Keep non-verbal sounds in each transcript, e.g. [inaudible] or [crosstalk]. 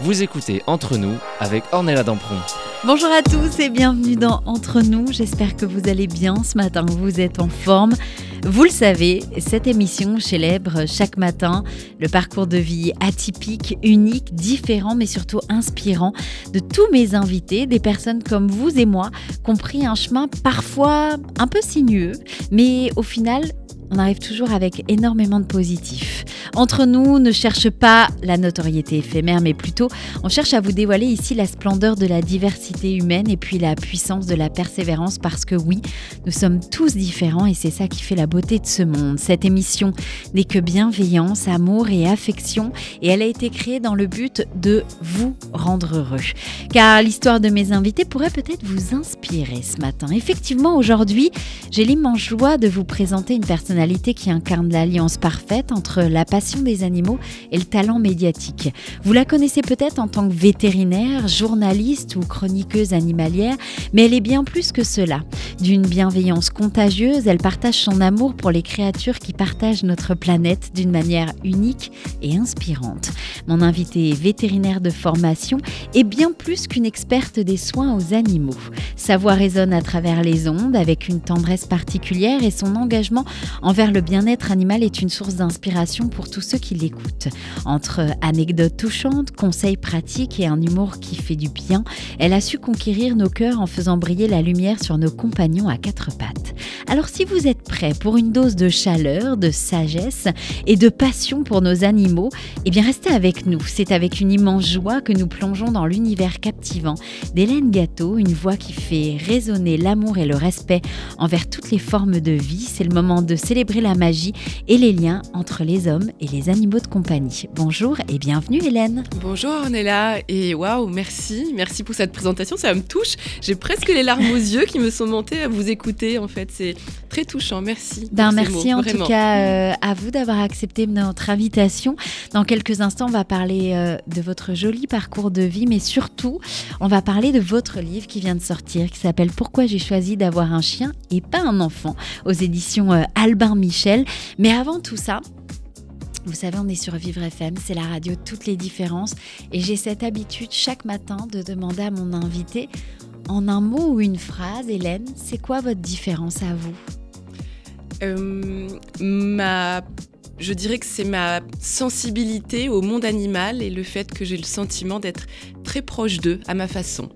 Vous écoutez Entre nous avec Ornella Dampron. Bonjour à tous et bienvenue dans Entre nous. J'espère que vous allez bien ce matin, vous êtes en forme. Vous le savez, cette émission célèbre chaque matin le parcours de vie atypique, unique, différent, mais surtout inspirant de tous mes invités, des personnes comme vous et moi, qui ont pris un chemin parfois un peu sinueux, mais au final on arrive toujours avec énormément de positifs. Entre nous, ne cherche pas la notoriété éphémère, mais plutôt on cherche à vous dévoiler ici la splendeur de la diversité humaine et puis la puissance de la persévérance parce que oui, nous sommes tous différents et c'est ça qui fait la beauté de ce monde. Cette émission n'est que bienveillance, amour et affection et elle a été créée dans le but de vous rendre heureux. Car l'histoire de mes invités pourrait peut-être vous inspirer ce matin. Effectivement, aujourd'hui, j'ai l'immense joie de vous présenter une personne qui incarne l'alliance parfaite entre la passion des animaux et le talent médiatique. Vous la connaissez peut-être en tant que vétérinaire, journaliste ou chroniqueuse animalière, mais elle est bien plus que cela. D'une bienveillance contagieuse, elle partage son amour pour les créatures qui partagent notre planète d'une manière unique et inspirante. Mon invitée vétérinaire de formation est bien plus qu'une experte des soins aux animaux. Sa voix résonne à travers les ondes avec une tendresse particulière et son engagement envers le bien-être animal est une source d'inspiration pour tous ceux qui l'écoutent. Entre anecdotes touchantes, conseils pratiques et un humour qui fait du bien, elle a su conquérir nos cœurs en faisant briller la lumière sur nos compagnons à quatre pattes. Alors si vous êtes prêts pour une dose de chaleur, de sagesse et de passion pour nos animaux, eh bien restez avec nous. C'est avec une immense joie que nous plongeons dans l'univers captivant d'Hélène Gâteau, une voix qui fait résonner l'amour et le respect envers toutes les formes de vie. C'est le moment de célébrer la magie et les liens entre les hommes et les animaux de compagnie. Bonjour et bienvenue Hélène. Bonjour Ornella et waouh, merci, merci pour cette présentation, ça me touche. J'ai presque les larmes aux yeux qui me sont montées à vous écouter en fait, c'est très touchant, merci. Ben, merci en tout cas euh, à vous d'avoir accepté notre invitation. Dans quelques instants, on va parler euh, de votre joli parcours de vie, mais surtout, on va parler de votre livre qui vient de sortir, qui s'appelle Pourquoi j'ai choisi d'avoir un chien et pas un enfant, aux éditions euh, Albin Michel. Mais avant tout ça, vous savez, on est sur Vivre FM, c'est la radio toutes les différences. Et j'ai cette habitude chaque matin de demander à mon invité, en un mot ou une phrase, Hélène, c'est quoi votre différence à vous? Euh, je dirais que c'est ma sensibilité au monde animal et le fait que j'ai le sentiment d'être très proche d'eux à ma façon.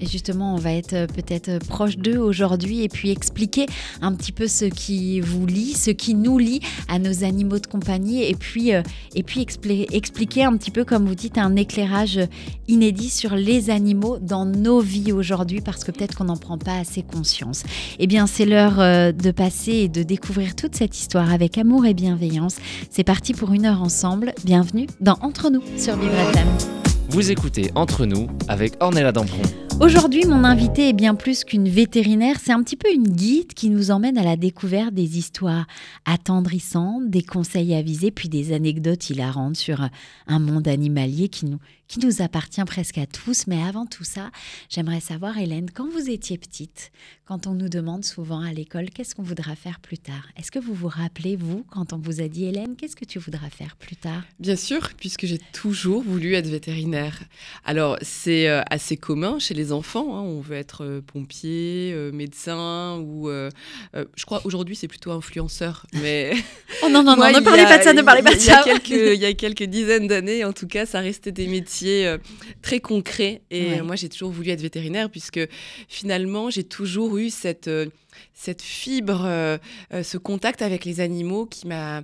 Et justement, on va être euh, peut-être euh, proche d'eux aujourd'hui et puis expliquer un petit peu ce qui vous lie, ce qui nous lie à nos animaux de compagnie et puis, euh, et puis expliquer un petit peu, comme vous dites, un éclairage inédit sur les animaux dans nos vies aujourd'hui parce que peut-être qu'on n'en prend pas assez conscience. Eh bien, c'est l'heure de passer et de découvrir toute cette histoire avec amour et bienveillance. C'est parti pour une heure ensemble. Bienvenue dans Entre nous sur Vivre Vous écoutez Entre nous avec Ornella Dampron. Aujourd'hui, mon invité est bien plus qu'une vétérinaire, c'est un petit peu une guide qui nous emmène à la découverte des histoires attendrissantes, des conseils avisés, puis des anecdotes hilarantes sur un monde animalier qui nous appartient presque à tous. Mais avant tout ça, j'aimerais savoir, Hélène, quand vous étiez petite, quand on nous demande souvent à l'école qu'est-ce qu'on voudra faire plus tard, est-ce que vous vous rappelez, vous, quand on vous a dit, Hélène, qu'est-ce que tu voudras faire plus tard? Bien sûr, puisque j'ai toujours voulu être vétérinaire. Alors, c'est euh, assez commun chez les enfants. Hein. On veut être euh, pompier, euh, médecin ou... je crois aujourd'hui, c'est plutôt influenceur. Mais... [laughs] oh non, non, non, ne parlez pas de ça, ne parlez pas de ça. Il y a quelques dizaines d'années, en tout cas, ça restait des métiers très concret. Et moi, j'ai toujours voulu être vétérinaire puisque finalement, j'ai toujours eu cette, euh, cette fibre, euh, ce contact avec les animaux qui m'a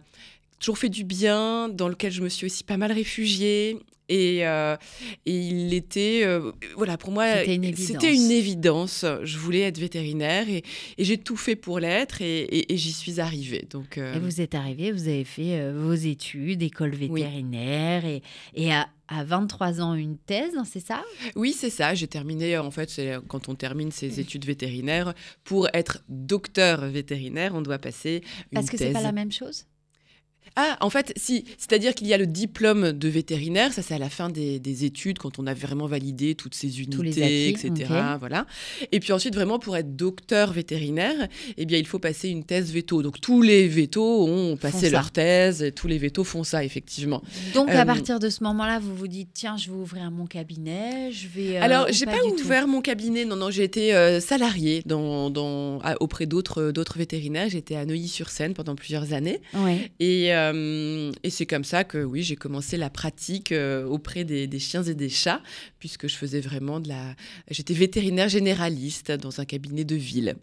toujours fait du bien, dans lequel je me suis aussi pas mal réfugiée. Et, et il était, voilà, pour moi, c'était une, évidence. Je voulais être vétérinaire et, et j'ai tout fait pour l'être et, et j'y suis arrivée. Donc, Et vous êtes arrivée, vous avez fait vos études, école vétérinaire et, et à, à 23 ans une thèse, c'est ça? Oui, c'est ça. J'ai terminé, en fait, c'est quand on termine ses études vétérinaires, pour être docteur vétérinaire, on doit passer une Parce que c'est pas la même chose? Ah, en fait, si. C'est-à-dire qu'il y a le diplôme de vétérinaire, ça c'est à la fin des, études, quand on a vraiment validé toutes ces unités, etc. Voilà. Et puis ensuite, vraiment, pour être docteur vétérinaire, eh bien, il faut passer une thèse veto. Donc tous les vétos ont passé leur thèse, et tous les vétos font ça, effectivement. Donc à euh, partir de ce moment-là, vous vous dites, tiens, je vais ouvrir mon cabinet, je vais... Euh, Alors, j'ai pas, pas ouvert mon cabinet, non, non, j'ai été euh, salarié dans, dans, auprès d'autres vétérinaires. J'étais à Neuilly-sur-Seine pendant plusieurs années. Ouais. Et... Euh, et c'est comme ça que oui, j'ai commencé la pratique euh, auprès des, chiens et des chats, puisque je faisais vraiment de la. J'étais vétérinaire généraliste dans un cabinet de ville.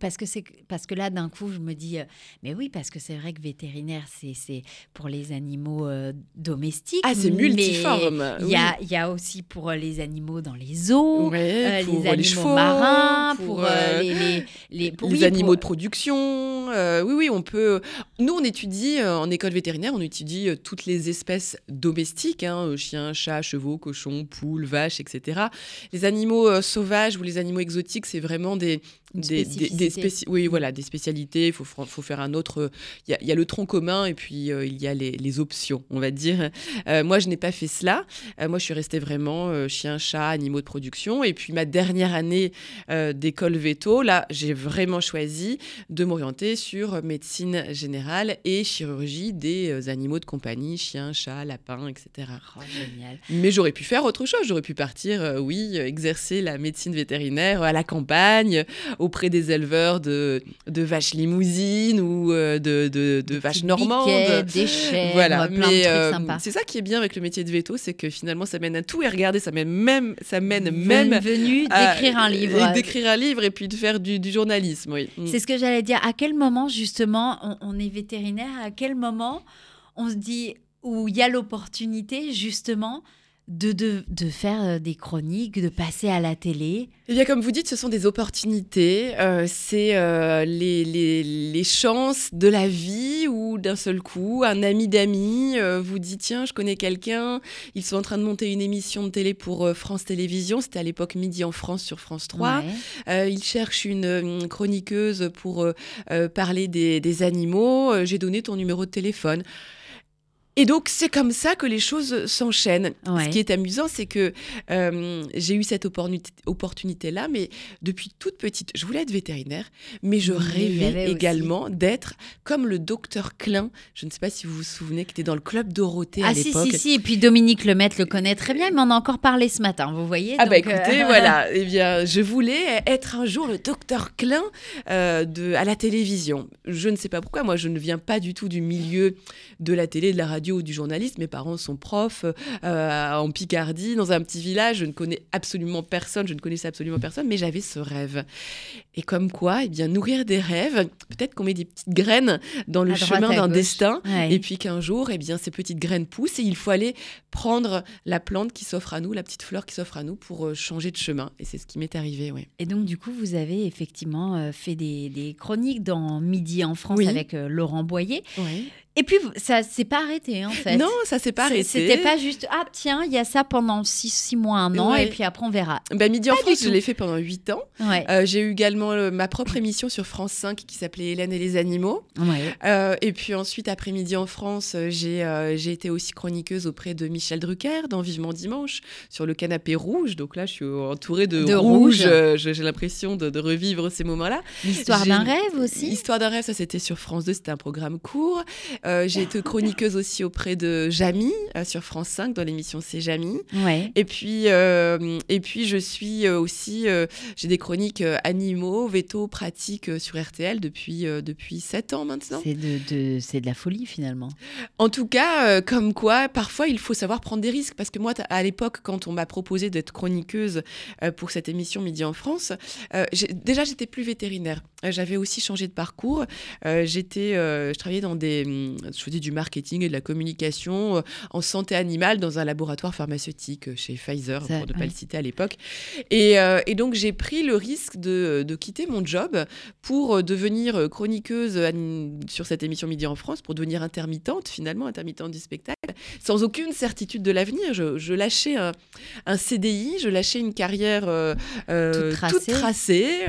Parce que, c'est, parce que là, d'un coup, je me dis, euh, mais oui, parce que c'est vrai que vétérinaire, c'est, c'est pour les animaux euh, domestiques. Ah, c'est multiforme. Il y, a, y a aussi pour euh, les animaux dans les eaux, les animaux marins, pour, les, les, les, animaux de production. oui, oui, on peut. Nous, on étudie, en école vétérinaire, on étudie toutes les espèces domestiques hein, chiens, chats, chevaux, cochons, poules, vaches, etc. Les animaux sauvages ou les animaux exotiques, c'est vraiment des des, des, oui, voilà, des spécialités. Il faut, faut faire un autre. Il y, a le tronc commun et puis euh, il y a les, options, on va dire. Euh, moi, je n'ai pas fait cela. Euh, moi, je suis restée vraiment chien, chat, animaux de production. Et puis ma dernière année d'école veto, là, j'ai vraiment choisi de m'orienter sur médecine générale et chirurgie des animaux de compagnie, chiens, chats, lapins, etc. Oh, génial. Mais j'aurais pu faire autre chose. J'aurais pu partir, oui, exercer la médecine vétérinaire à la campagne auprès des éleveurs de, de vaches limousines ou euh, de, de, de vaches normandes. des chèvres, voilà. plein Mais, de trucs euh, C'est ça qui est bien avec le métier de veto, c'est que finalement ça mène à tout. Et regardez, ça mène même, ça mène même venu d'écrire un livre, d'écrire un livre et puis de faire du, du journalisme. Oui. Mm. C'est ce que j'allais dire. À quel moment justement on, on est vétérinaire À quel moment on se dit où il y a l'opportunité justement de, de, de, faire euh, des chroniques, de passer à la télé Eh bien, comme vous dites, ce sont des opportunités. Euh, c'est euh, les, les, les, chances de la vie où, d'un seul coup, un ami d'amis vous dit Tiens, je connais quelqu'un, ils sont en train de monter une émission de télé pour France Télévisions. C'était à l'époque Midi en France sur France 3. ils cherchent une, chroniqueuse pour parler des, des animaux. J'ai donné ton numéro de téléphone. Et donc, c'est comme ça que les choses s'enchaînent. Ce qui est amusant, c'est que euh, j'ai eu cette opportunité-là, mais depuis toute petite, je voulais être vétérinaire, mais je rêvais également d'être comme le docteur Klein. Je ne sais pas si vous vous souvenez, qui était dans le club Dorothée à l'époque. Ah, si, si, si. Et puis Dominique Lemaitre le connaît très bien, mais on a encore parlé ce matin, vous voyez. Ah, bah écoutez, euh, [laughs] voilà. Eh bien, je voulais être un jour le docteur Klein euh, de, à la télévision. Je ne sais pas pourquoi. Moi, je ne viens pas du tout du milieu de la télé, de la radio du journaliste. Mes parents sont profs euh, en Picardie, dans un petit village. Je ne connais absolument personne, je ne connaissais absolument personne, mais j'avais ce rêve. Et comme quoi, eh bien, nourrir des rêves, peut-être qu'on met des petites graines dans le chemin d'un destin, et puis qu'un jour, eh bien, ces petites graines poussent et il faut aller prendre la plante qui s'offre à nous, la petite fleur qui s'offre à nous pour euh, changer de chemin. Et c'est ce qui m'est arrivé, oui. Et donc, du coup, vous avez effectivement euh, fait des, chroniques dans Midi en France avec Laurent Boyer. Oui. Et puis, ça s'est pas arrêté, en fait. Non, ça s'est pas arrêté. C'était pas juste, ah tiens, il y a ça pendant six, six mois, un an, et puis après, on verra. Bah, Midi en France, je l'ai fait pendant huit ans. Euh, j'ai eu également euh, ma propre émission sur France 5 qui s'appelait Hélène et les animaux. Euh, et puis ensuite, après Midi en France, j'ai j'ai été aussi chroniqueuse auprès de Michel Drucker dans Vivement Dimanche, sur le canapé rouge. Donc là, je suis entourée de, de rouge. j'ai l'impression de, de, revivre ces moments-là. L'histoire d'un rêve aussi L'histoire d'un rêve, ça c'était sur France 2, c'était un programme court. Euh, j'ai été chroniqueuse aussi auprès de Jamie euh, sur France 5 dans l'émission C'est Jamie. Et puis euh, et puis je suis aussi j'ai des chroniques animaux, veto, pratiques sur RTL depuis depuis 7 ans maintenant. C'est de, c'est de la folie finalement. En tout cas, comme quoi parfois il faut savoir prendre des risques parce que moi à l'époque quand on m'a proposé d'être chroniqueuse pour cette émission Midi en France, déjà j'étais plus vétérinaire. J'avais aussi changé de parcours. j'étais je travaillais dans des je faisais du marketing et de la communication euh, en santé animale dans un laboratoire pharmaceutique euh, chez Pfizer, pour ne pas le citer à l'époque. Et, euh, et, donc, j'ai pris le risque de, de, quitter mon job pour devenir chroniqueuse sur cette émission Midi en France, pour devenir intermittente, finalement, intermittente du spectacle, sans aucune certitude de l'avenir. Je, lâchais un, CDI, je lâchais une carrière toute tracée,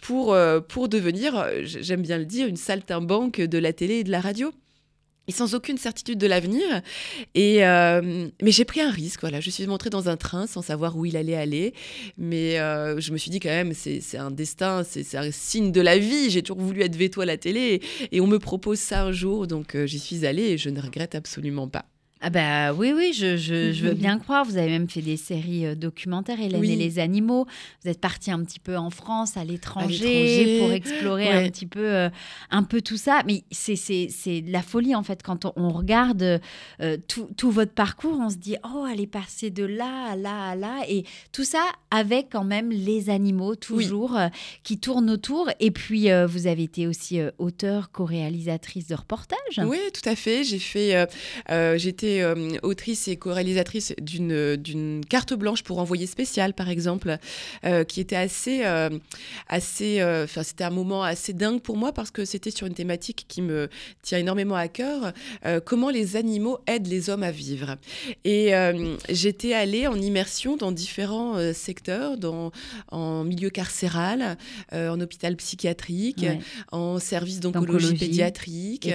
pour, pour devenir, j'aime bien le dire, une saltimbanque de la télé et de la radio. Et sans aucune certitude de l'avenir. Et euh, mais j'ai pris un risque. Voilà, je suis montrée dans un train sans savoir où il allait aller, mais euh, je me suis dit quand même, c'est un destin, c'est un signe de la vie. J'ai toujours voulu être veto à la télé, et, on me propose ça un jour, donc euh, j'y suis allée et je ne regrette absolument pas. Ah bah oui, oui, je, je, veux bien croire. Vous avez même fait des séries euh, documentaires, Hélène et les animaux. Vous êtes parti un petit peu en France, à l'étranger, pour explorer un petit peu, euh, un peu tout ça. Mais c'est de la folie en fait quand on, regarde euh, tout, tout, votre parcours. On se dit oh, elle est passée de là à là à là, et tout ça avec quand même les animaux toujours qui tournent autour. Et puis vous avez été aussi auteur, co-réalisatrice de reportages. Oui, tout à fait. J'ai fait, j'étais euh, autrice et co-réalisatrice d'une carte blanche pour envoyer spécial, par exemple, euh, qui était assez, euh, assez, enfin c'était un moment assez dingue pour moi parce que c'était sur une thématique qui me tient énormément à cœur, comment les animaux aident les hommes à vivre. Et j'étais allée en immersion dans différents secteurs, dans, en milieu carcéral, en hôpital psychiatrique, en service d'oncologie pédiatrique,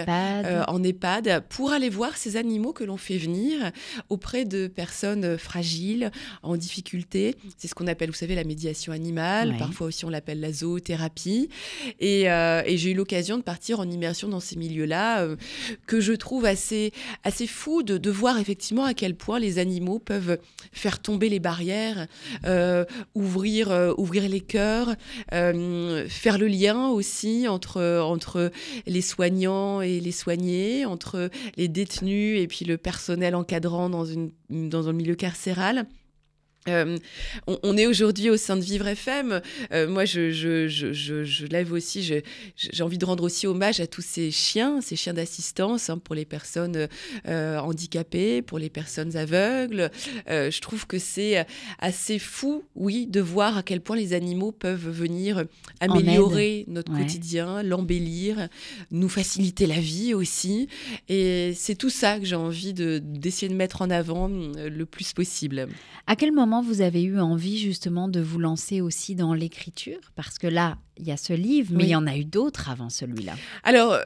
en EHPAD, pour aller voir ces animaux que l'on fait venir auprès de personnes fragiles, en difficulté. C'est ce qu'on appelle, vous savez, la médiation animale. Parfois aussi, on l'appelle la zoothérapie. Euh, et, j'ai eu l'occasion de partir en immersion dans ces milieux-là, euh, que je trouve assez, assez fou de, de, voir effectivement à quel point les animaux peuvent faire tomber les barrières, euh, ouvrir, ouvrir les cœurs, faire le lien aussi entre, entre les soignants et les soignés, entre les détenus et puis le personnel personnel encadrant dans, une, dans un milieu carcéral. Euh, on, est aujourd'hui au sein de Vivre FM. Euh, moi, je, je, je, je, lève aussi, j'ai envie de rendre aussi hommage à tous ces chiens, ces chiens d'assistance hein, pour les personnes euh, handicapées, pour les personnes aveugles. je trouve que c'est assez fou, oui, de voir à quel point les animaux peuvent venir améliorer notre quotidien, l'embellir, nous faciliter la vie aussi. Et c'est tout ça que j'ai envie d'essayer de mettre en avant le plus possible. À quel moment vous avez eu envie justement de vous lancer aussi dans l'écriture? Parce que là, il y a ce livre, mais il y en a eu d'autres avant celui-là. Alors, euh,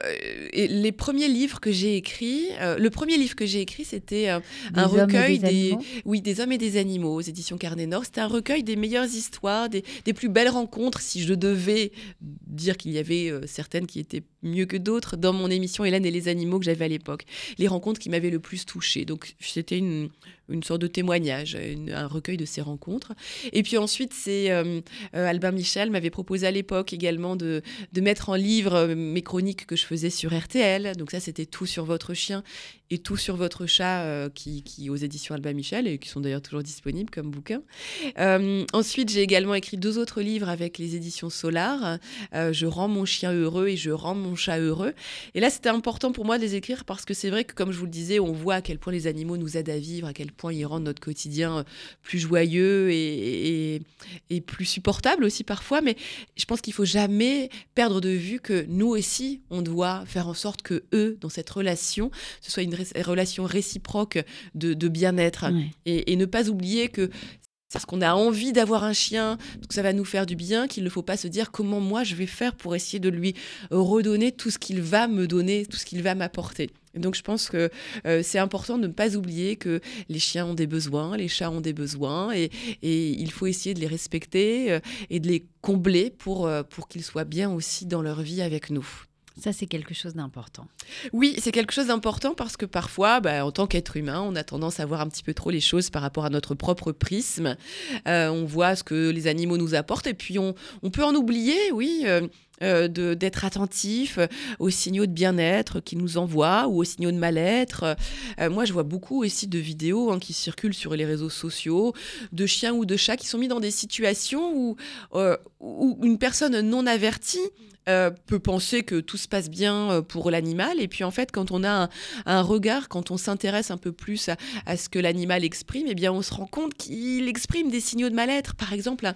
les premiers livres que j'ai écrits, euh, le premier livre que j'ai écrit, c'était euh, un recueil des, oui, des hommes et des animaux aux éditions Carnet Nord. C'était un recueil des meilleures histoires, des, des, plus belles rencontres, si je devais dire qu'il y avait certaines qui étaient mieux que d'autres dans mon émission Hélène et les animaux que j'avais à l'époque. Les rencontres qui m'avaient le plus touchée. Donc, c'était une, une sorte de témoignage, un recueil de ces rencontres. Et puis ensuite, c'est Albin Michel m'avait proposé à l'époque également de, mettre en livre euh, mes chroniques que je faisais sur RTL. Donc ça, c'était tout sur votre chien et tout sur votre chat euh, qui, qui, aux éditions Alba Michel et qui sont d'ailleurs toujours disponibles comme bouquins. Euh, ensuite, j'ai également écrit deux autres livres avec les éditions Solar. je rends mon chien heureux et je rends mon chat heureux. Et là, c'était important pour moi de les écrire parce que c'est vrai que, comme je vous le disais, on voit à quel point les animaux nous aident à vivre, à quel point ils rendent notre quotidien plus joyeux et, et, et plus supportable aussi parfois. Mais je pense qu'il faut jamais perdre de vue que nous aussi, on doit faire en sorte que eux, dans cette relation, ce soit une relation réciproque de, bien-être. Et, ne pas oublier que parce qu'on a envie d'avoir un chien, que ça va nous faire du bien, qu'il ne faut pas se dire comment moi je vais faire pour essayer de lui redonner tout ce qu'il va me donner, tout ce qu'il va m'apporter. Donc je pense que euh, c'est important de ne pas oublier que les chiens ont des besoins, les chats ont des besoins, et, il faut essayer de les respecter euh, et de les combler pour, euh, pour qu'ils soient bien aussi dans leur vie avec nous. Ça, c'est quelque chose d'important. Oui, c'est quelque chose d'important parce que parfois, bah, en tant qu'être humain, on a tendance à voir un petit peu trop les choses par rapport à notre propre prisme. Euh, on voit ce que les animaux nous apportent et puis on, peut en oublier, oui. Euh, euh, d'être attentif aux signaux de bien-être qu'ils nous envoient ou aux signaux de mal-être. moi, je vois beaucoup aussi de vidéos hein, qui circulent sur les réseaux sociaux de chiens ou de chats qui sont mis dans des situations où, où une personne non avertie euh, peut penser que tout se passe bien euh, pour l'animal. Et puis en fait, quand on a un, regard, quand on s'intéresse un peu plus à, ce que l'animal exprime, eh bien on se rend compte qu'il exprime des signaux de mal-être. Par exemple,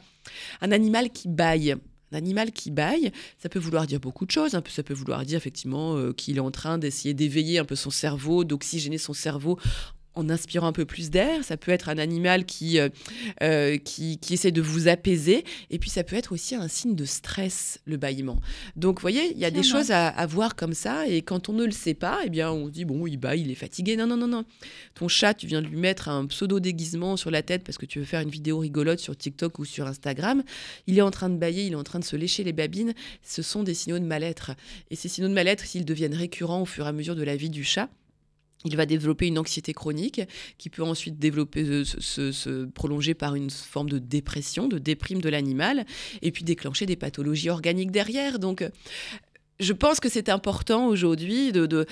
un, animal qui baille. Un animal qui baille, ça peut vouloir dire beaucoup de choses. Peu, ça peut vouloir dire effectivement euh, qu'il est en train d'essayer d'éveiller un peu son cerveau, d'oxygéner son cerveau en inspirant un peu plus d'air. Ça peut être un animal qui, qui, qui, essaie de vous apaiser. Et puis, ça peut être aussi un signe de stress, le bâillement. Donc, vous voyez, il y a des choses à, à, voir comme ça. Et quand on ne le sait pas, eh bien, on se dit, bon, il bat, il est fatigué. Non, non, non, non. Ton chat, tu viens de lui mettre un pseudo-déguisement sur la tête parce que tu veux faire une vidéo rigolote sur TikTok ou sur Instagram. Il est en train de bailler, il est en train de se lécher les babines. Ce sont des signaux de mal-être. Et ces signaux de mal-être, s'ils deviennent récurrents au fur et à mesure de la vie du chat, il va développer une anxiété chronique qui peut ensuite euh, se, prolonger par une forme de dépression, de déprime de l'animal, et puis déclencher des pathologies organiques derrière. Je pense que c'est important aujourd'hui de, de,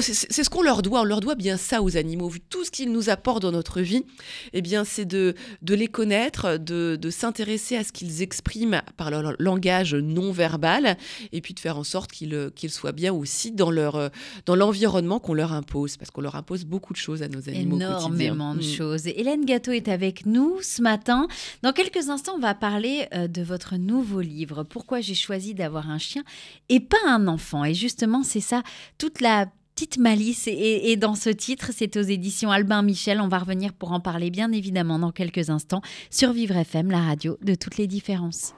c'est ce qu'on leur doit, on leur doit bien ça aux animaux, vu tout ce qu'ils nous apportent dans notre vie, eh bien c'est de, de les connaître, de, de s'intéresser à ce qu'ils expriment par leur langage non verbal, et puis de faire en sorte qu'ils qu'ils soient bien aussi dans leur dans l'environnement qu'on leur impose, parce qu'on leur impose beaucoup de choses à nos animaux Énormément de mm. choses. Hélène Gâteau est avec nous ce matin. Dans quelques instants, on va parler euh, de votre nouveau livre, Pourquoi j'ai choisi d'avoir un chien et pas un enfant. Et justement, c'est ça, toute la petite malice. Et, dans ce titre, c'est aux éditions Albin Michel. On va revenir pour en parler bien évidemment dans quelques instants sur Vivre FM, la radio de toutes les différences.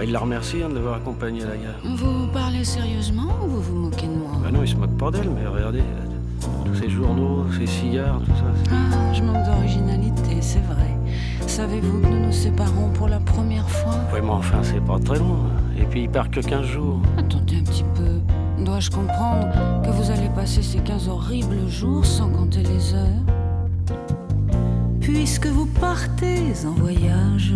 Bah, il la remercie hein, de l'avoir accompagné à la gare. Vous parlez sérieusement ou vous vous moquez de moi? Bah non, il se moque pas d'elle, mais regardez, tous ces journaux, ces cigares, tout ça. Ah, je manque d'originalité, c'est vrai. Savez-vous que nous nous séparons pour la première fois? Oui, mais enfin, c'est pas très loin. Et puis, il part que 15 jours. Attendez un petit peu. Dois-je comprendre que vous allez passer ces 15 horribles jours sans compter les heures? Puisque vous partez en voyage.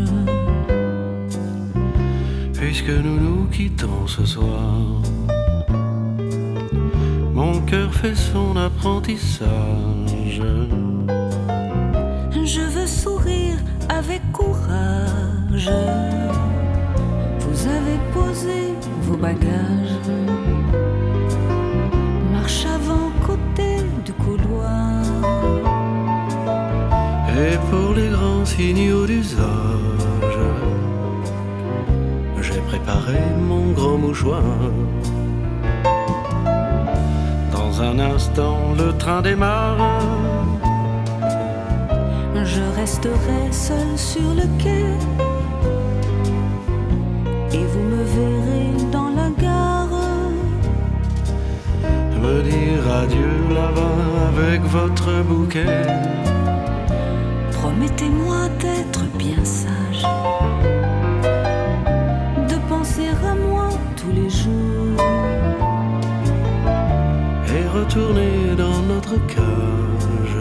Puisque nous nous quittons ce soir. Cœur fait son apprentissage. Je veux sourire avec courage. Vous avez posé vos bagages. Marche avant côté du couloir. Et pour les grands signaux d'usage, j'ai préparé mon grand mouchoir un instant, le train démarre. Je resterai seul sur le quai. Et vous me verrez dans la gare. Me dire adieu là-bas avec votre bouquet. Promettez-moi d'être bien sage. De penser à retourner dans notre cage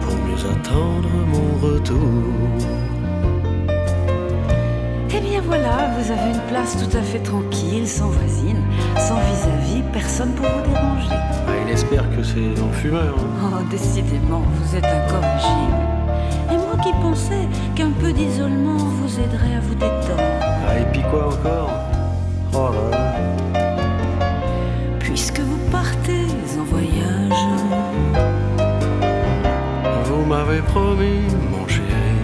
pour mieux attendre mon retour. Eh bien voilà, vous avez une place tout à fait tranquille, sans voisine, sans vis-à-vis, personne pour vous déranger. Ah, il espère que c'est en fumeur. Hein. Oh, décidément, vous êtes incorrigible. Et moi qui pensais qu'un peu d'isolement vous aiderait à vous détendre. Ah, et puis quoi encore? Promis, mon chéri,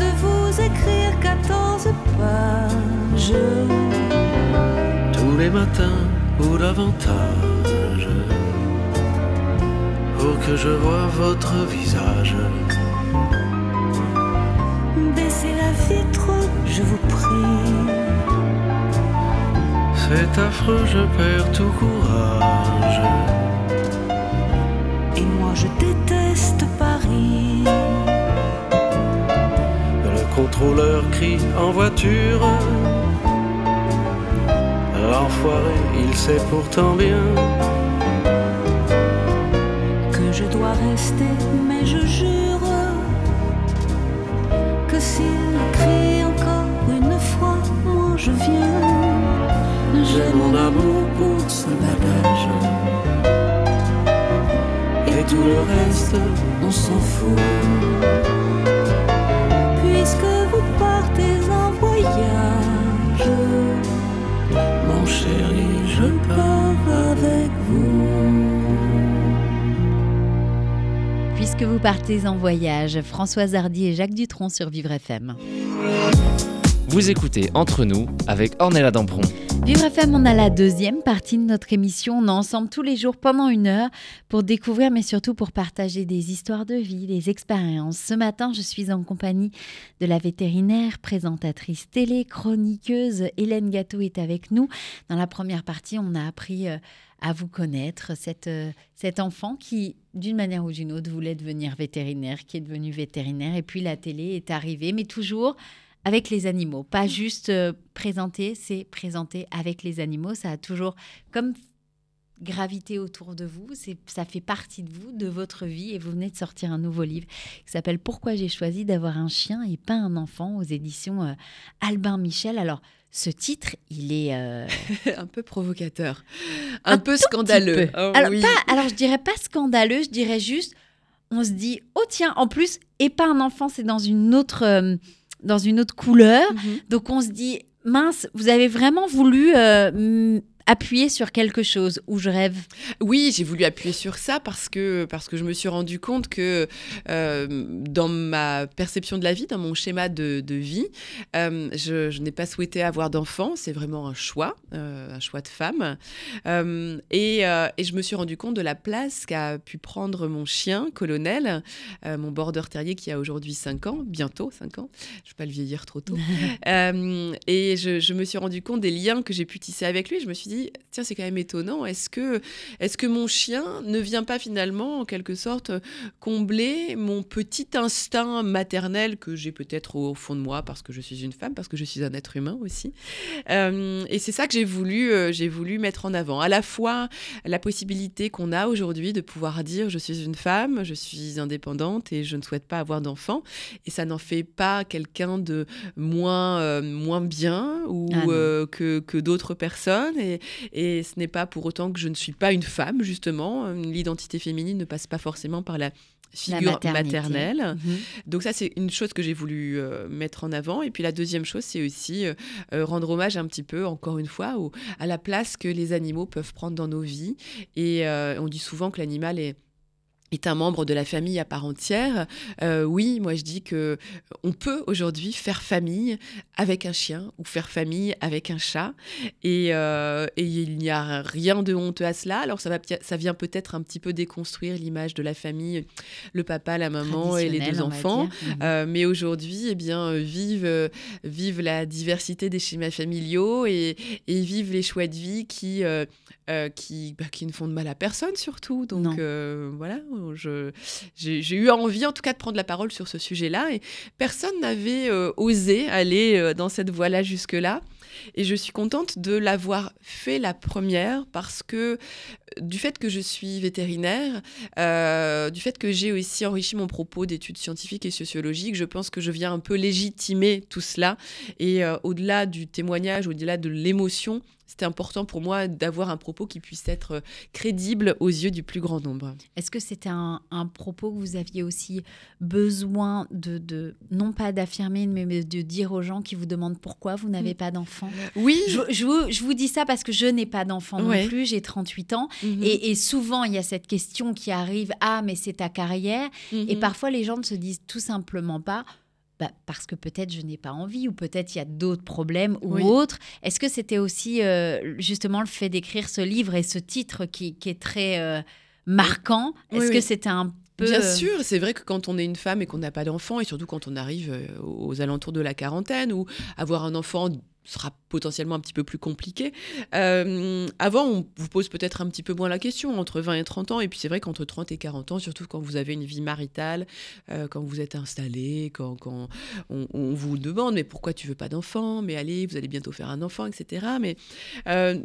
de vous écrire 14 pages tous les matins ou davantage pour que je vois votre visage. Baissez la vitre, je vous prie c'est affreux, je perds tout courage. Le contrôleur crie en voiture. L'enfoiré, il sait pourtant bien que je dois rester, mais je jure que s'il crie encore une fois, moi je viens. J'ai mon amour pour ce bagage. Et tout le reste, on s'en fout. Voyage, mon chéri, je pars avec vous. Puisque vous partez en voyage. Françoise Hardy et Jacques Dutronc sur Vivre FM. Vous écoutez Entre nous avec Ornella Dampron. Vivre FM, on a la deuxième partie de notre émission. On est ensemble tous les jours pendant une heure pour découvrir, mais surtout pour partager des histoires de vie, des expériences. Ce matin, je suis en compagnie de la vétérinaire, présentatrice télé, chroniqueuse. Hélène Gâteau est avec nous. Dans la première partie, on a appris euh, à vous connaître, cette, euh, cet enfant qui, d'une manière ou d'une autre, voulait devenir vétérinaire, qui est devenu vétérinaire. Et puis la télé est arrivée, mais toujours avec les animaux. Pas juste euh, présenter, c'est présenter avec les animaux. Ça a toujours comme gravité autour de vous. C'est, ça fait partie de vous, de votre vie. Et vous venez de sortir un nouveau livre qui s'appelle Pourquoi j'ai choisi d'avoir un chien et pas un enfant aux éditions euh, Albin Michel. Alors, ce titre, il est euh, [laughs] un peu provocateur, un, peu scandaleux. Oh alors, pas, alors, je dirais pas scandaleux, je dirais juste, on se dit, oh tiens, en plus, et pas un enfant, c'est dans une autre dans une autre couleur. Mhm. Donc on se dit, mince, vous avez vraiment voulu euh, appuyer sur quelque chose où je rêve Oui, j'ai voulu appuyer sur ça parce que, parce que je me suis rendu compte que euh, dans ma perception de la vie, dans mon schéma de, vie, euh, je, n'ai pas souhaité avoir d'enfant. C'est vraiment un choix, euh, un choix de femme. Et, et, je me suis rendu compte de la place qu'a pu prendre mon chien, Colonel, mon border terrier qui a aujourd'hui 5 ans, bientôt 5 ans. Je ne vais pas le vieillir trop tôt. [laughs] et je, je, me suis rendu compte des liens que j'ai pu tisser avec lui. Je me suis dit, tiens, c'est quand même étonnant. Est-ce que, est que mon chien ne vient pas finalement, en quelque sorte, combler mon petit instinct maternel que j'ai peut-être au fond de moi parce que je suis une femme, parce que je suis un être humain aussi. Euh, et c'est ça que j'ai voulu, euh, j'ai voulu mettre en avant. À la fois la possibilité qu'on a aujourd'hui de pouvoir dire je suis une femme, je suis indépendante et je ne souhaite pas avoir d'enfant. Et ça n'en fait pas quelqu'un de moins, euh, moins bien ou ah que, que d'autres personnes. Et, et ce n'est pas pour autant que je ne suis pas une femme, justement. L'identité féminine ne passe pas forcément par la figure maternelle. Mhm. Donc ça, c'est une chose que j'ai voulu euh, mettre en avant. Et puis la deuxième chose, c'est aussi euh, euh, rendre hommage un petit peu, encore une fois, à la place que les animaux peuvent prendre dans nos vies. Et on dit souvent que l'animal est est un membre de la famille à part entière. Euh, oui, moi je dis que euh, on peut aujourd'hui faire famille avec un chien ou faire famille avec un chat, et, euh, il n'y a rien de honteux à cela. Alors ça va, ça vient peut-être un petit peu déconstruire l'image de la famille, le papa, la maman et les deux enfants. Mhm. mais aujourd'hui, eh bien, vive, vive la diversité des schémas familiaux et, et vive les choix de vie qui euh, qui, bah, qui ne font de mal à personne surtout. Donc euh, voilà, j'ai eu envie en tout cas de prendre la parole sur ce sujet-là et personne n'avait euh, osé aller dans cette voie-là jusque-là. Et je suis contente de l'avoir fait la première parce que du fait que je suis vétérinaire, du fait que j'ai aussi enrichi mon propos d'études scientifiques et sociologiques, je pense que je viens un peu légitimer tout cela. Et au-delà du témoignage, au-delà de l'émotion, c'était important pour moi d'avoir un propos qui puisse être euh, crédible aux yeux du plus grand nombre. Est-ce que c'était un, propos que vous aviez aussi besoin de, non pas d'affirmer, mais de dire aux gens qui vous demandent pourquoi vous n'avez mm. pas d'enfant Oui. Je, vous, dis ça parce que je n'ai pas d'enfant non plus, j'ai 38 ans. Mm-hmm. et, souvent, il y a cette question qui arrive, ah, mais c'est ta carrière. Et mm-hmm. parfois, les gens ne se disent tout simplement pas, bah, parce que peut-être je n'ai pas envie ou peut-être il y a d'autres problèmes ou autres. Est-ce que c'était aussi euh, justement le fait d'écrire ce livre et ce titre qui, est très euh, marquant? Est-ce que c'était un peu... Bien sûr, c'est vrai que quand on est une femme et qu'on n'a pas d'enfant, et surtout quand on arrive euh, aux alentours de la quarantaine, ou avoir un enfant sera potentiellement un petit peu plus compliqué. Euh, avant, on vous pose peut-être un petit peu moins la question, entre 20 et 30 ans, et puis c'est vrai qu'entre 30 et 40 ans, surtout quand vous avez une vie maritale, euh, quand vous êtes installé, quand, quand on, vous demande, mais pourquoi tu veux pas d'enfant? Mais allez, vous allez bientôt faire un enfant, etc. Mais euh,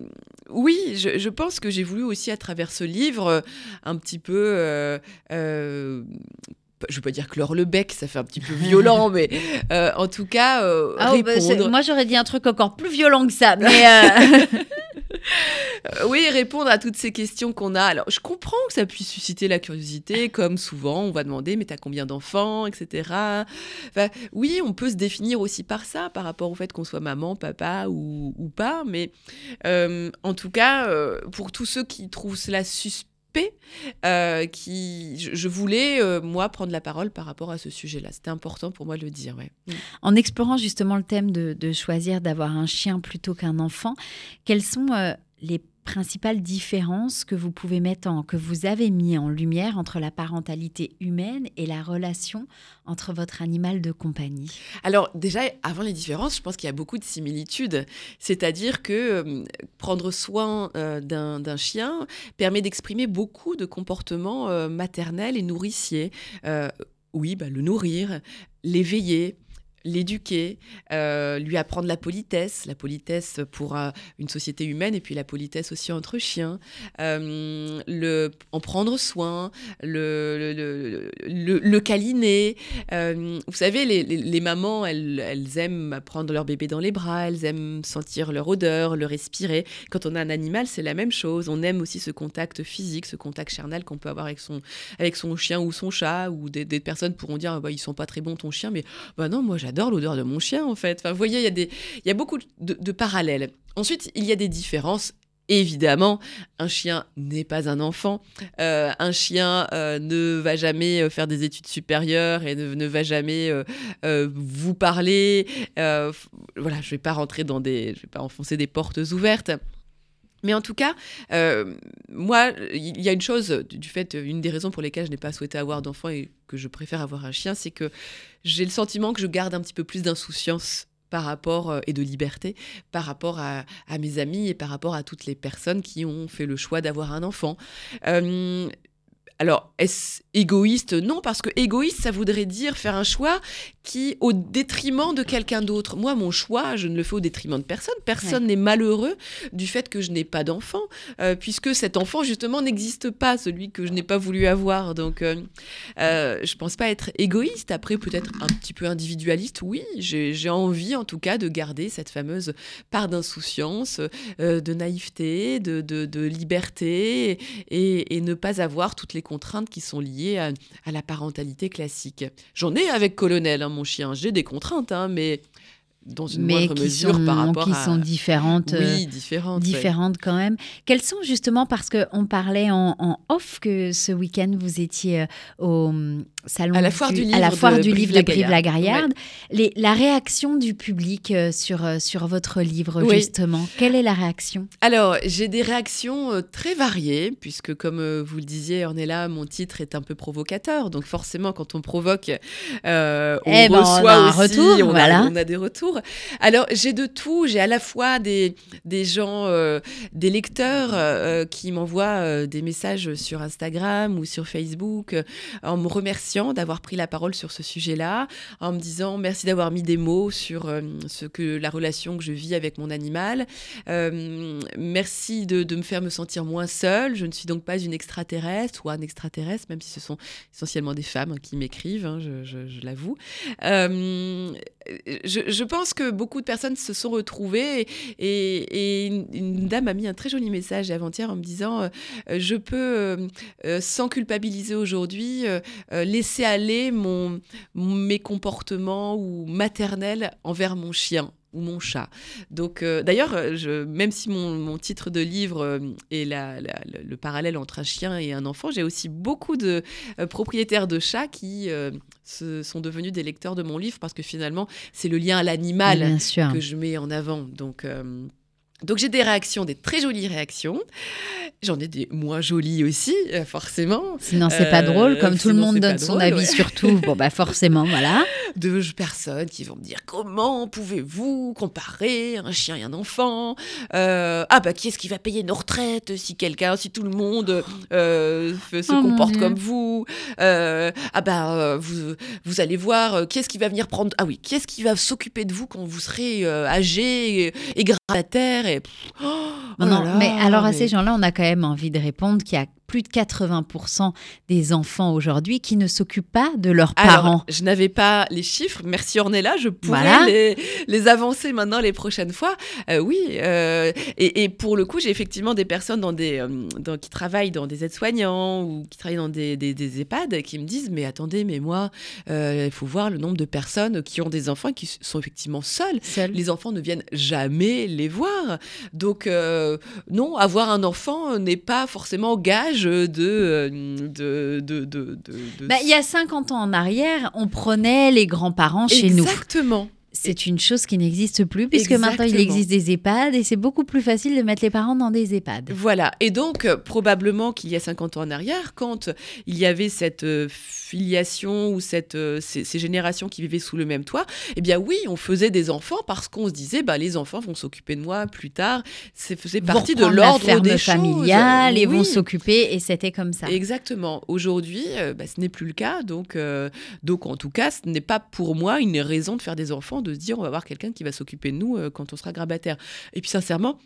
oui, je, pense que j'ai voulu aussi, à travers ce livre, un petit peu je veux pas dire clore le bec, ça fait un petit peu violent, [laughs] mais euh, en tout cas, euh, ah, bah, répondre. moi, j'aurais dit un truc encore plus violent que ça, mais. Euh, [laughs] oui, répondre à toutes ces questions qu'on a. Alors, je comprends que ça puisse susciter la curiosité, comme souvent, on va demander, mais t'as combien d'enfants, etc. Enfin, oui, on peut se définir aussi par ça, par rapport au fait qu'on soit maman, papa ou, ou pas, mais en tout cas, pour tous ceux qui trouvent cela suspect, occupée, qui je, voulais moi prendre la parole par rapport à ce sujet-là. C'était important pour moi de le dire. Mm. En explorant justement le thème de, de choisir d'avoir un chien plutôt qu'un enfant, quels sont les principales différences que vous pouvez mettre en, que vous avez mis en lumière entre la parentalité humaine et la relation entre votre animal de compagnie? Alors déjà, avant les différences, je pense qu'il y a beaucoup de similitudes. C'est-à-dire que euh, prendre soin euh, d'un chien permet d'exprimer beaucoup de comportements euh, maternels et nourriciers. oui, bah, le nourrir, l'éveiller, l'éduquer, euh, lui apprendre la politesse, la politesse pour euh, une société humaine et puis la politesse aussi entre chiens, euh, le, en prendre soin, le, le, le, câliner. vous savez, les, les, mamans, elles, elles, aiment prendre leur bébé dans les bras, elles aiment sentir leur odeur, le respirer. Quand on a un animal, c'est la même chose. On aime aussi ce contact physique, ce contact charnel qu'on peut avoir avec son, avec son chien ou son chat, ou des, des personnes pourront dire, bah, ils sont pas très bons ton chien, mais bah non, moi j'adore l'odeur de mon chien en fait. Enfin, vous voyez, il y, a des, il y a beaucoup de, parallèles. Ensuite, il y a des différences. Évidemment, un chien n'est pas un enfant. Euh, un chien euh, ne va jamais euh, faire des études supérieures et ne, va jamais vous parler. voilà, je ne vais pas rentrer dans des, je vais pas enfoncer des portes ouvertes. Mais en tout cas, euh, moi, il y a une chose, du fait, une des raisons pour lesquelles je n'ai pas souhaité avoir d'enfant et que je préfère avoir un chien, c'est que j'ai le sentiment que je garde un petit peu plus d'insouciance par rapport euh, et de liberté par rapport à, mes amis et par rapport à toutes les personnes qui ont fait le choix d'avoir un enfant. Euh, alors, est-ce égoïste Non, parce que égoïste, ça voudrait dire faire un choix qui, au détriment de quelqu'un d'autre. Moi, mon choix, je ne le fais au détriment de personne. Personne n'est malheureux du fait que je n'ai pas d'enfant, euh, puisque cet enfant, justement, n'existe pas, celui que je n'ai pas voulu avoir. Donc, euh, euh, je ne pense pas être égoïste. Après, peut-être un petit peu individualiste, oui. J'ai envie, en tout cas, de garder cette fameuse part d'insouciance, de naïveté, de, liberté, et, et ne pas avoir toutes les contraintes qui sont liées à, la parentalité classique. J'en ai avec Colonel, hein, mon chien, j'ai des contraintes, hein, mais dans une mais moindre mesure sont, par rapport qui sont différentes oui, euh, différentes différentes quand même. Quelles sont justement parce que on parlait en, off que ce week-end vous étiez euh, au hum, salon à la foire du, livre à la foire de du livre de Brive-la-Gaillarde la réaction du public euh, sur sur votre livre justement quelle est la réaction? Alors j'ai des réactions très variées puisque comme vous le disiez Ornella mon titre est un peu provocateur. Donc forcément quand on provoque on eh ben, reçoit un retour, on, voilà. on a des retours alors, j'ai de tout. J'ai à la fois des, gens, euh, des lecteurs euh, qui m'envoient euh, des messages sur Instagram ou sur Facebook en me remerciant d'avoir pris la parole sur ce sujet-là, en me disant merci d'avoir mis des mots sur ce que la relation que je vis avec mon animal. merci de, me faire me sentir moins seule. Je ne suis donc pas une extraterrestre ou un extraterrestre, même si ce sont essentiellement des femmes qui m'écrivent, hein, je, l'avoue. Je, pense que beaucoup de personnes se sont retrouvées et, une, dame a mis un très joli message avant-hier en me disant euh, Je peux, euh, euh, sans culpabiliser aujourd'hui, laisser aller mon, mes comportements ou maternels envers mon chien ou mon chat. Donc, d'ailleurs, même si mon, titre de livre est la, le parallèle entre un chien et un enfant, j'ai aussi beaucoup de propriétaires de chats qui sont devenus des lecteurs de mon livre parce que finalement, c'est le lien à l'animal que je mets en avant. Donc, euh, donc j'ai des réactions, des très jolies réactions. J'en ai des moins jolies aussi, euh, forcément. Sinon c'est pas drôle, euh, comme tout le monde donne son avis sur tout. Bon bah forcément, [laughs] voilà. De personnes qui vont me dire comment pouvez-vous comparer un chien et un enfant? Euh, Ah bah qui est-ce qui va payer nos retraites si quelqu'un, si tout le monde se oh comporte comme vous? Ah bah vous, vous allez voir qui est-ce qui va venir prendre Ah oui, qui est-ce qui va s'occuper de vous quand vous serez âgé et, et terre Oh, non, mais alors à ces gens-là, on a quand même envie de répondre qu'il y a plus de 80% des enfants aujourd'hui qui ne s'occupent pas de leurs parents. je n'avais pas les chiffres. Merci Ornella, je pourrais les, avancer maintenant les prochaines fois. Euh, oui, euh, et, pour le coup, j'ai effectivement des personnes dans des, euh, qui travaillent dans des aides-soignants ou qui travaillent dans des, des, EHPAD qui me disent mais attendez, mais moi, il faut voir le nombre de personnes qui ont des enfants qui sont effectivement seuls. Les enfants ne viennent jamais les voir. Donc non, avoir un enfant n'est pas forcément gage l'image de, de, de, de, bah, Il y a 50 ans en arrière, on prenait les grands-parents chez nous. Exactement. C'est une chose qui n'existe plus puisque maintenant il existe des EHPAD et c'est beaucoup plus facile de mettre les parents dans des EHPAD. Voilà. Et donc, euh, probablement qu'il y a 50 ans en arrière, quand il y avait cette euh, filiation ou cette, euh, ces, générations qui vivaient sous le même toit, eh bien oui, on faisait des enfants parce qu'on se disait, bah, les enfants vont s'occuper de moi plus tard. C'est faisait partie de l'ordre des familiales choses. et vont s'occuper et c'était comme ça. Exactement. Aujourd'hui, bah, ce n'est plus le cas. Donc, donc, en tout cas, ce n'est pas pour moi une raison de faire des enfants de se dire on va avoir quelqu'un qui va s'occuper de nous euh, quand on sera grabataire. Et puis sincèrement,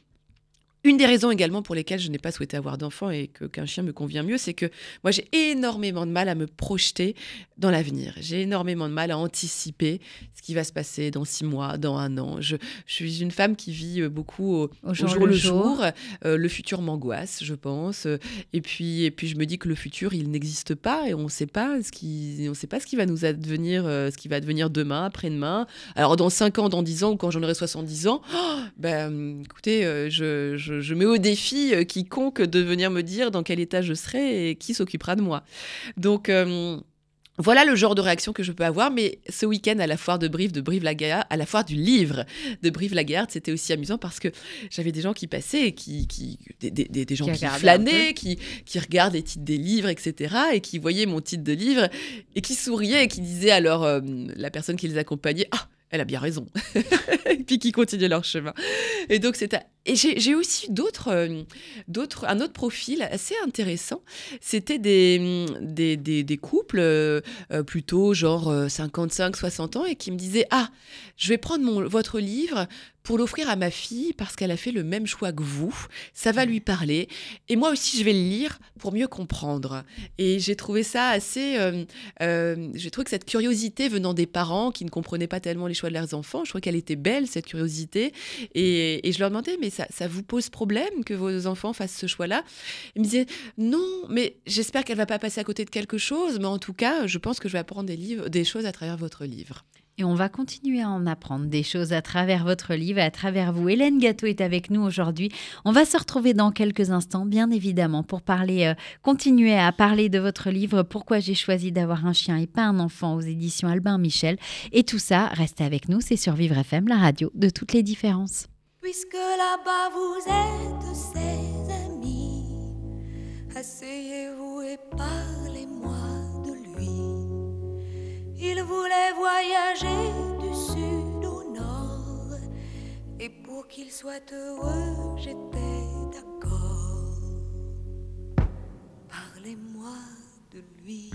une des raisons également pour lesquelles je n'ai pas souhaité avoir d'enfant et que, qu'un chien me convient mieux, c'est que moi j'ai énormément de mal à me projeter dans l'avenir. J'ai énormément de mal à anticiper ce qui va se passer dans six mois, dans un an. Je, suis une femme qui vit euh, beaucoup au, jour, le jour. Euh, le futur m'angoisse, je pense. Et puis, et puis je me dis que le futur, il n'existe pas et on ne sait pas ce qui, on sait pas ce qui va nous advenir, euh, ce qui va advenir demain, après-demain. Alors dans cinq ans, dans dix ans ou quand j'en aurai 70 ans, oh, ben écoutez, je je, mets au défi euh, quiconque de venir me dire dans quel état je serai et qui s'occupera de moi. Donc, euh, voilà le genre de réaction que je peux avoir, mais ce week-end à la foire de Brive, de Brive-la-Gaillarde, à la foire du livre de Brive-la-Gaillarde, c'était aussi amusant parce que j'avais des gens qui passaient, qui, qui des, gens qui, flânaient, qui, qui regardent les titres des livres, etc., et qui voyaient mon titre de livre et qui souriaient et qui disaient alors euh, la personne qui les accompagnait, ah, elle a bien raison. [laughs] et puis qui continuent leur chemin. Et donc. Et j'ai aussi d'autres, euh, d'autres, un autre profil assez intéressant. C'était des, couples euh, euh, plutôt genre 55-60 ans et qui me disaient Ah, je vais prendre mon, votre livre pour l'offrir à ma fille parce qu'elle a fait le même choix que vous. Ça va lui parler. Et moi aussi, je vais le lire pour mieux comprendre. Et j'ai trouvé ça assez. Euh, euh, j'ai trouvé que cette curiosité venant des parents qui ne comprenaient pas tellement les choix de leurs enfants, je trouvais qu'elle était belle, cette curiosité. Et, et je leur demandais, mais ça, ça, vous pose problème que vos enfants fassent ce choix-là? Ils me disaient, non, mais j'espère qu'elle va pas passer à côté de quelque chose. Mais en tout cas, je pense que je vais apprendre des, livres, des choses à travers votre livre. Et on va continuer à en apprendre des choses à travers votre livre à travers vous. Hélène Gâteau est avec nous aujourd'hui. On va se retrouver dans quelques instants, bien évidemment, pour parler, euh, continuer à parler de votre livre Pourquoi j'ai choisi d'avoir un chien et pas un enfant aux éditions Albin Michel. Et tout ça, restez avec nous, c'est sur Vivre FM, la radio de toutes les différences. Puisque là-bas vous êtes ses amis, asseyez-vous et parlez-moi il voulait voyager du sud au nord. Et pour qu'il soit heureux, j'étais d'accord. Parlez-moi de lui.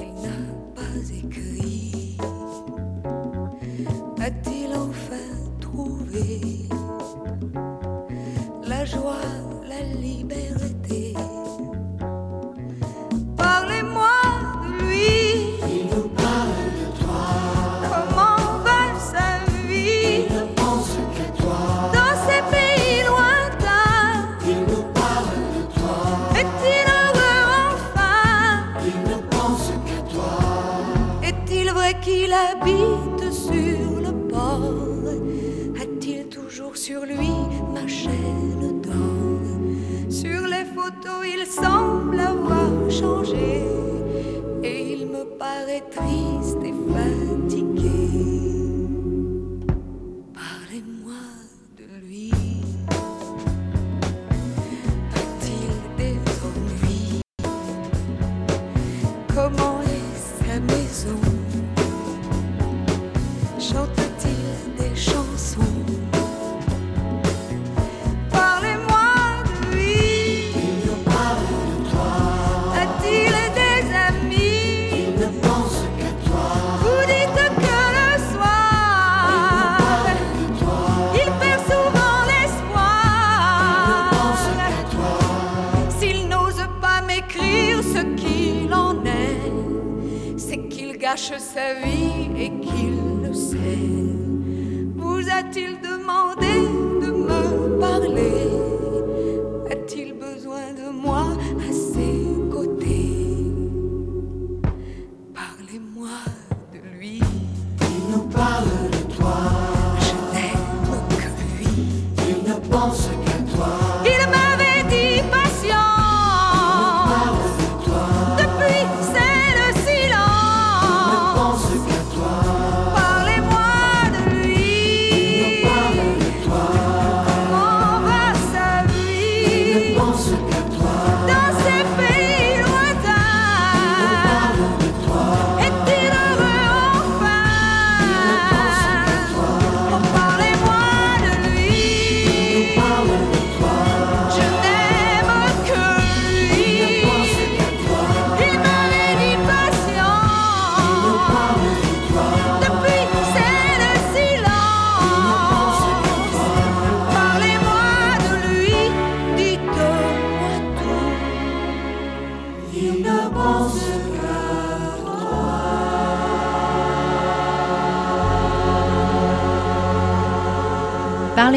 Il n'a pas écrit. A-t-il enfin trouvé la joie, me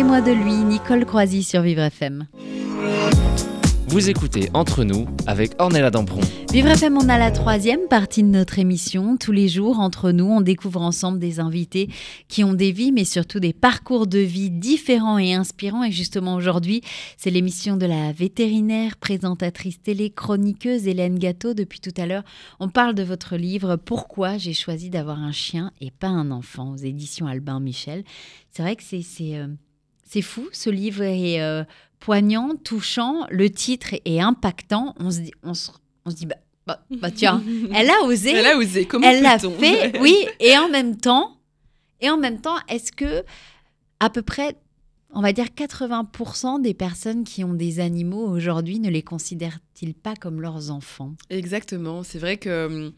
Parlez-moi de lui, Nicole Croisy sur Vivre FM. Vous écoutez Entre nous avec Ornella Dampron. Vivre FM, on a la troisième partie de notre émission. Tous les jours, entre nous, on découvre ensemble des invités qui ont des vies, mais surtout des parcours de vie différents et inspirants. Et justement, aujourd'hui, c'est l'émission de la vétérinaire, présentatrice télé, chroniqueuse Hélène Gâteau. Depuis tout à l'heure, on parle de votre livre Pourquoi j'ai choisi d'avoir un chien et pas un enfant aux éditions Albin Michel. C'est vrai que c'est. C'est fou, ce livre est euh, poignant, touchant, le titre est impactant. On se dit, on se, on se dit bah, bah, bah tiens, [laughs] elle a osé. Elle a osé, comment Elle l'a fait, [laughs] oui. Et en même temps, et en même temps, est-ce que à peu près, on va dire 80% des personnes qui ont des animaux aujourd'hui ne les considèrent-ils pas comme leurs enfants? Exactement. C'est vrai que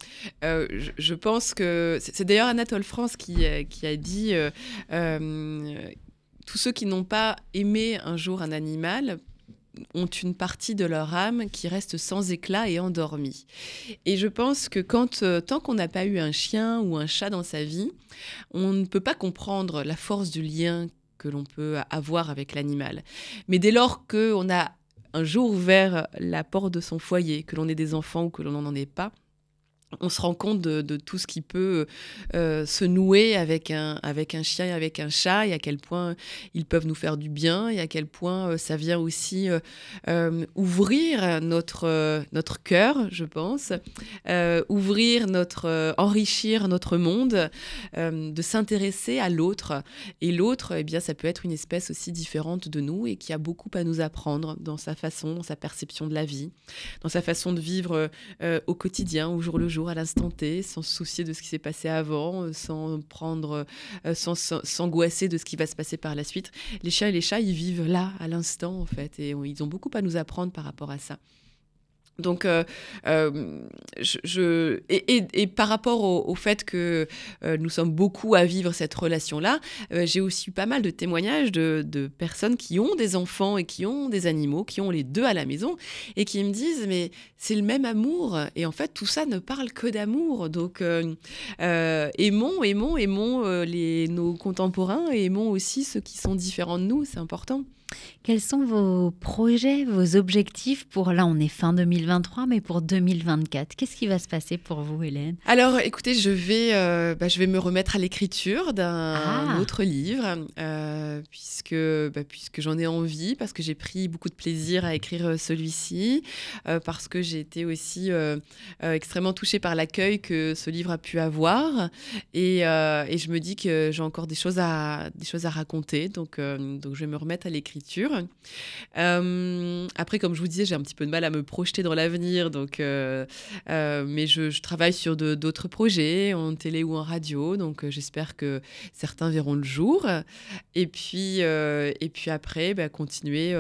euh, je, je, pense que c'est d'ailleurs Anatole France qui, euh, qui a dit. Euh, euh, tous ceux qui n'ont pas aimé un jour un animal ont une partie de leur âme qui reste sans éclat et endormie. Et je pense que quand, euh, tant qu'on n'a pas eu un chien ou un chat dans sa vie, on ne peut pas comprendre la force du lien que l'on peut avoir avec l'animal. Mais dès lors qu'on a un jour ouvert la porte de son foyer, que l'on ait des enfants ou que l'on n'en ait pas, on se rend compte de, tout ce qui peut euh, se nouer avec un, avec un chien et avec un chat, et à quel point ils peuvent nous faire du bien, et à quel point euh, ça vient aussi euh, ouvrir notre, notre cœur, je pense, ouvrir notre, enrichir notre monde, de s'intéresser à l'autre. Et l'autre, eh bien, ça peut être une espèce aussi différente de nous et qui a beaucoup à nous apprendre dans sa façon, dans sa perception de la vie, dans sa façon de vivre au quotidien, au jour le jour à l'instant T, sans se soucier de ce qui s'est passé avant, sans prendre, euh, sans s'angoisser de ce qui va se passer par la suite. Les chiens et les chats, ils vivent là, à l'instant, en fait, et ils ont beaucoup à nous apprendre par rapport à ça. Donc, euh, euh, je, et, par rapport au, fait que euh, nous sommes beaucoup à vivre cette relation-là, j'ai aussi eu pas mal de témoignages de, de, personnes qui ont des enfants et qui ont des animaux, qui ont les deux à la maison, et qui me disent mais c'est le même amour. Et en fait, tout ça ne parle que d'amour. Donc, aimons, aimons, aimons les, nos contemporains et aimons aussi ceux qui sont différents de nous. C'est important. Quels sont vos projets, vos objectifs pour, là on est fin 2023, mais pour 2024 Qu'est-ce qui va se passer pour vous, Hélène? Alors écoutez, je vais, euh, bah, je vais me remettre à l'écriture d'un ah. autre livre, euh, puisque, bah, puisque j'en ai envie, parce que j'ai pris beaucoup de plaisir à écrire euh, celui-ci, euh, parce que j'ai été aussi extrêmement touchée par l'accueil que ce livre a pu avoir, et, et je me dis que j'ai encore des choses à, des choses à raconter, donc, donc je vais me remettre à l'écriture. Après, comme je vous disais, j'ai un petit peu de mal à me projeter dans l'avenir, donc, euh, euh, mais je, je, travaille sur d'autres projets en télé ou en radio, donc euh, j'espère que certains verront le jour. Et puis, et puis après, bah, continuer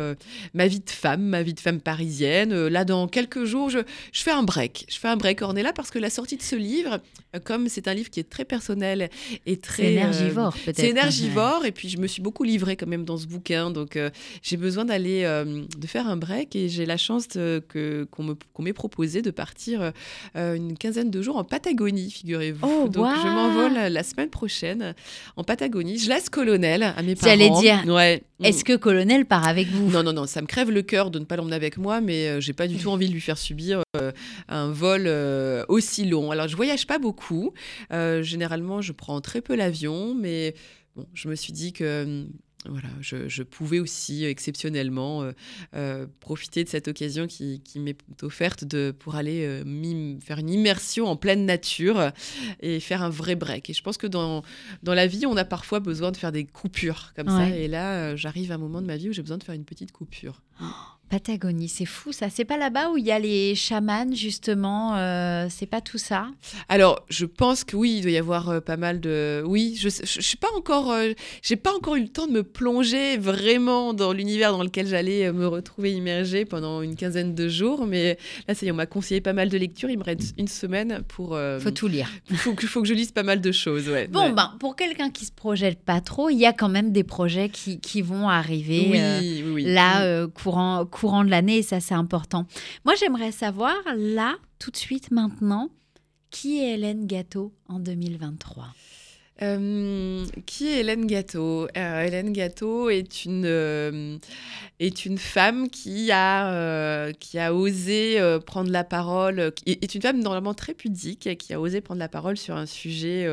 ma vie de femme, ma vie de femme parisienne. là, dans quelques jours, je, je, fais un break. Je fais un break. On est là parce que la sortie de ce livre, comme c'est un livre qui est très personnel et très énergivore, peut-être. C'est énergivore, et puis je me suis beaucoup livrée quand même dans ce bouquin, donc j'ai besoin d'aller, de faire un break et j'ai la chance de, que, qu'on, qu'on m'ait proposé de partir euh, une quinzaine de jours en Patagonie, figurez-vous. Oh, Donc wow. je m'envole la semaine prochaine en Patagonie. Je laisse Colonel à mes parents. J'allais dire, ouais. est-ce que Colonel part avec vous? Non, non, non, ça me crève le cœur de ne pas l'emmener avec moi, mais euh, j'ai pas du tout envie de lui faire subir euh, un vol euh, aussi long. Alors je voyage pas beaucoup. Généralement, je prends très peu l'avion, mais bon, je me suis dit que voilà, je, je, pouvais aussi exceptionnellement euh, euh, profiter de cette occasion qui, qui m'est offerte de, pour aller euh, faire une immersion en pleine nature et faire un vrai break. Et je pense que dans, dans la vie, on a parfois besoin de faire des coupures comme ouais. ça. Et là, j'arrive à un moment de ma vie où j'ai besoin de faire une petite coupure. Patagonie, c'est fou ça. C'est pas là-bas où il y a les chamans justement. Euh, c'est pas tout ça? Alors, je pense que oui, il doit y avoir euh, pas mal de. Oui, je, je, je suis pas encore. Euh, j'ai pas encore eu le temps de me plonger vraiment dans l'univers dans lequel j'allais me retrouver immergée pendant une quinzaine de jours. Mais là, ça y est, on m'a conseillé pas mal de lectures. Il me reste une semaine pour. faut tout lire. [laughs] Faut que, faut que je lise pas mal de choses. Ouais. Bon, ouais. ben pour quelqu'un qui se projette pas trop, il y a quand même des projets qui, qui vont arriver oui, oui, là courant courant de l'année et ça c'est important. Moi j'aimerais savoir là, tout de suite maintenant, qui est Hélène Gâteau en 2023 Euh, qui est Hélène Gâteau euh, Hélène Gâteau est une, euh, est une femme qui a, qui a osé prendre la parole, qui est une femme normalement très pudique, qui a osé prendre la parole sur un sujet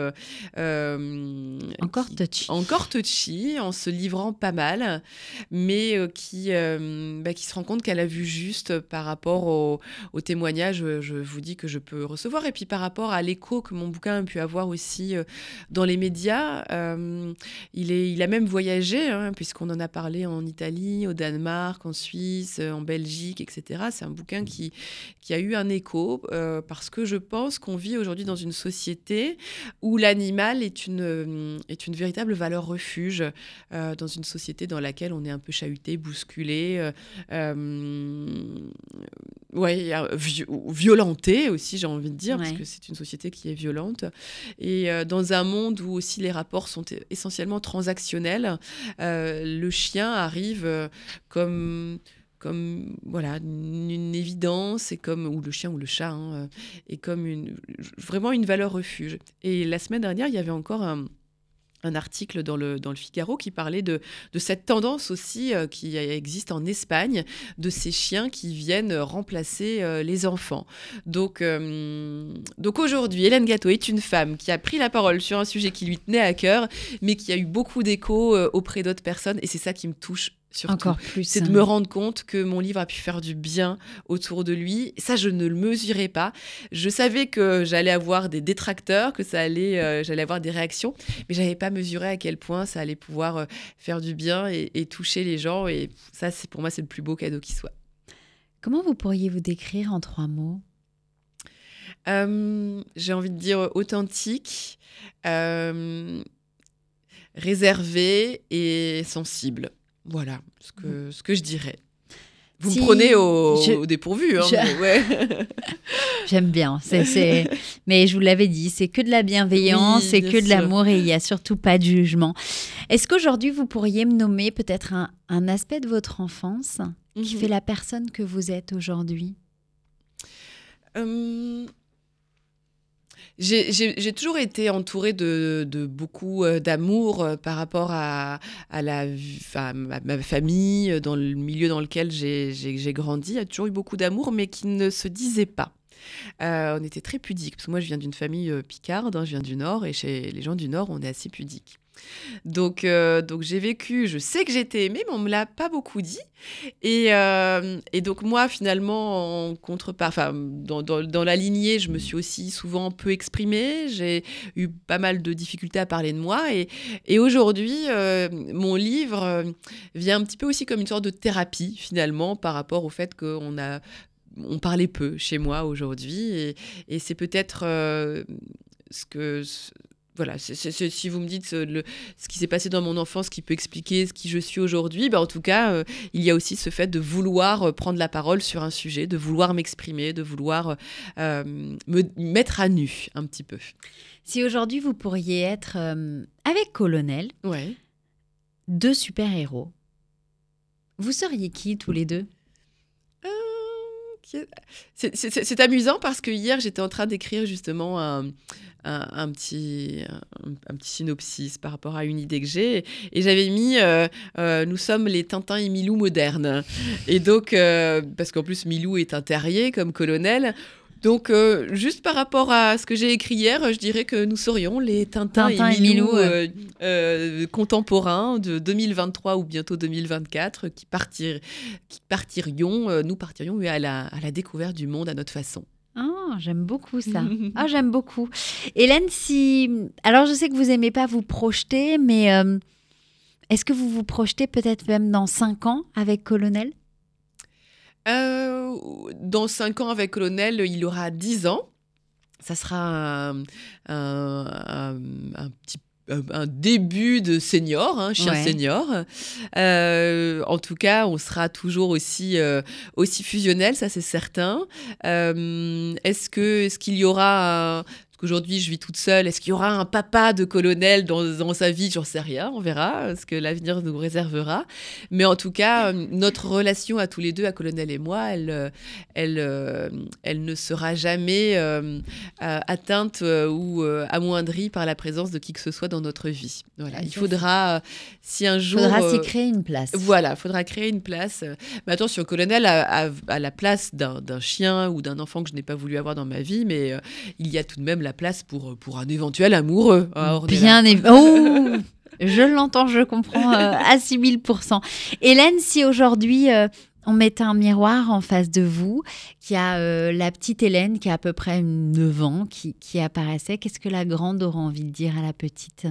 encore touchy. Encore touchy, en se livrant pas mal, mais qui, bah, qui se rend compte qu'elle a vu juste par rapport au, au témoignage, je vous dis que je peux recevoir, et puis par rapport à l'écho que mon bouquin a pu avoir aussi dans les médias. Euh, il, est, il a même voyagé, hein, puisqu'on en a parlé en Italie, au Danemark, en Suisse, en Belgique, etc. C'est un bouquin qui, qui a eu un écho, euh, parce que je pense qu'on vit aujourd'hui dans une société où l'animal est une, euh, est une véritable valeur refuge, dans une société dans laquelle on est un peu chahuté, bousculé, ouais, violenté aussi, j'ai envie de dire, parce que c'est une société qui est violente. Et dans un monde où aussi les rapports sont essentiellement transactionnels, euh, le chien arrive euh, comme comme voilà une, évidence et comme ou le chien ou le chat hein, euh, et comme une vraiment une valeur refuge. Et la semaine dernière, il y avait encore un un article dans le, Figaro qui parlait de, de cette tendance aussi euh, qui existe en Espagne, de ces chiens qui viennent remplacer euh, les enfants. Donc, euh, donc aujourd'hui, Hélène Gâteau est une femme qui a pris la parole sur un sujet qui lui tenait à cœur, mais qui a eu beaucoup d'écho auprès d'autres personnes, et c'est ça qui me touche encore plus. C'est de me rendre compte que mon livre a pu faire du bien autour de lui. Ça, je ne le mesurais pas. Je savais que j'allais avoir des détracteurs, que ça allait, euh, j'allais avoir des réactions, mais j'avais pas mesuré à quel point ça allait pouvoir euh, faire du bien et, toucher les gens. Et ça, c'est pour moi, c'est le plus beau cadeau qui soit. Comment vous pourriez vous décrire en trois mots? Euh, J'ai envie de dire authentique, réservé et sensible. Voilà ce que, ce que je dirais. Vous me prenez au, dépourvu. Hein, [laughs] J'aime bien. C'est, Mais je vous l'avais dit, c'est que de la bienveillance, c'est que de l'amour et il n'y a surtout pas de jugement. Est-ce qu'aujourd'hui, vous pourriez me nommer peut-être un, un aspect de votre enfance qui mhm. fait la personne que vous êtes aujourd'hui? Hum, j'ai toujours été entourée de, beaucoup euh, d'amour euh, par rapport à, ma famille, euh, dans le milieu dans lequel j'ai grandi. Il y a toujours eu beaucoup d'amour, mais qui ne se disait pas. on était très pudiques, parce que moi je viens d'une famille picarde, hein, je viens du Nord, et chez les gens du Nord, on est assez pudiques. Donc, euh, donc j'ai vécu, je sais que j'étais aimée, mais on me l'a pas beaucoup dit. Et, euh, donc moi, finalement, en dans, la lignée, je me suis aussi souvent peu exprimée. J'ai eu pas mal de difficultés à parler de moi. Et, aujourd'hui, euh, mon livre vient un petit peu aussi comme une sorte de thérapie, finalement, par rapport au fait qu'on a on parlait peu chez moi aujourd'hui et c'est peut-être ce que voilà, si vous me dites euh, ce qui s'est passé dans mon enfance qui peut expliquer ce qui je suis aujourd'hui, bah en tout cas, euh, il y a aussi ce fait de vouloir euh, prendre la parole sur un sujet, de vouloir m'exprimer, de vouloir me mettre à nu un petit peu. Si aujourd'hui vous pourriez être avec Colonel, ouais. deux super-héros, vous seriez qui tous les deux? C'est amusant parce que hier j'étais en train d'écrire justement un, petit synopsis par rapport à une idée que j'ai. Et j'avais mis euh, euh, Nous sommes les Tintin et Milou modernes. Et donc, euh, parce qu'en plus, Milou est un terrier comme colonel. Donc, juste par rapport à ce que j'ai écrit hier, je dirais que nous serions les Tintin, et Milou, contemporains de 2023 ou bientôt 2024 qui, partir, qui partirions, nous partirions à la, à la découverte du monde à notre façon. Ah, j'aime beaucoup ça. [laughs] ah, j'aime beaucoup. Hélène, si. Alors, je sais que vous aimez pas vous projeter, mais euh, est-ce que vous vous projetez peut-être même dans 5 ans avec Colonel? Euh, Dans 5 ans avec Colonel, il aura 10 ans. Ça sera un, un, un petit un début de senior, un hein, chien senior. Euh, en tout cas, on sera toujours aussi, euh, aussi fusionnel, ça c'est certain. est-ce que est-ce qu'il y aura qu'aujourd'hui je vis toute seule. Est-ce qu'il y aura un papa de colonel dans, sa vie? J'en sais rien, on verra ce que l'avenir nous réservera. Mais en tout cas, notre relation à tous les deux, à colonel et moi, elle, elle, elle ne sera jamais atteinte ou amoindrie par la présence de qui que ce soit dans notre vie. Voilà. Il faudra, si un jour... Il faudra s'y créer une place. Voilà, il faudra créer une place. Mais attention, colonel a, la place d'un chien ou d'un enfant que je n'ai pas voulu avoir dans ma vie, mais euh, il y a tout de même la place pour, pour un éventuel amoureux. Bien évidemment. [laughs] Oh je l'entends, je comprends euh, à 6000%. Hélène, si aujourd'hui euh, on mettait un miroir en face de vous, qui a la petite Hélène qui a à peu près 9 ans, qui, qui apparaissait, qu'est-ce que la grande aura envie de dire à la petite?